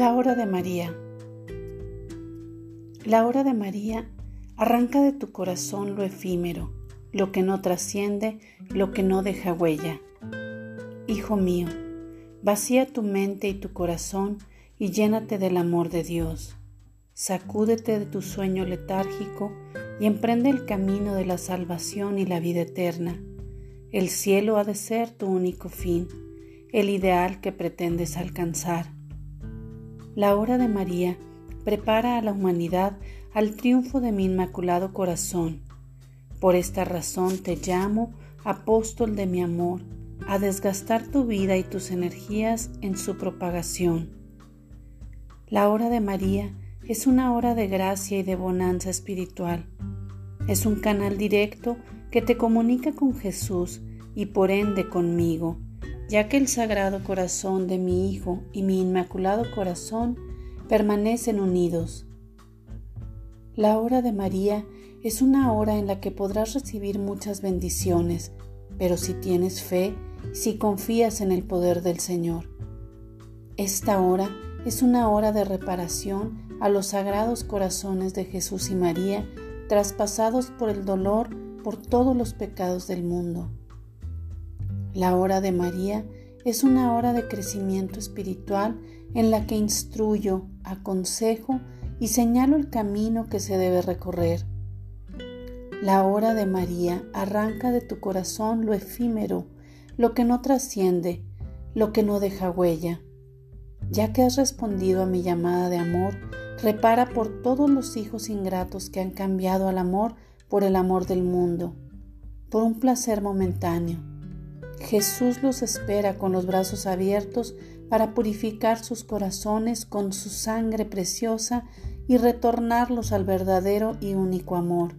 La hora de María. La hora de María arranca de tu corazón lo efímero, lo que no trasciende, lo que no deja huella. Hijo mío, vacía tu mente y tu corazón y llénate del amor de Dios. Sacúdete de tu sueño letárgico y emprende el camino de la salvación y la vida eterna. El cielo ha de ser tu único fin, el ideal que pretendes alcanzar. La hora de María prepara a la humanidad al triunfo de mi inmaculado corazón. Por esta razón te llamo, apóstol de mi amor, a desgastar tu vida y tus energías en su propagación. La hora de María es una hora de gracia y de bonanza espiritual. Es un canal directo que te comunica con Jesús y por ende conmigo ya que el Sagrado Corazón de mi Hijo y mi Inmaculado Corazón permanecen unidos. La hora de María es una hora en la que podrás recibir muchas bendiciones, pero si tienes fe, si confías en el poder del Señor. Esta hora es una hora de reparación a los sagrados corazones de Jesús y María, traspasados por el dolor por todos los pecados del mundo. La hora de María es una hora de crecimiento espiritual en la que instruyo, aconsejo y señalo el camino que se debe recorrer. La hora de María arranca de tu corazón lo efímero, lo que no trasciende, lo que no deja huella. Ya que has respondido a mi llamada de amor, repara por todos los hijos ingratos que han cambiado al amor por el amor del mundo, por un placer momentáneo Jesús los espera con los brazos abiertos para purificar sus corazones con su sangre preciosa y retornarlos al verdadero y único amor.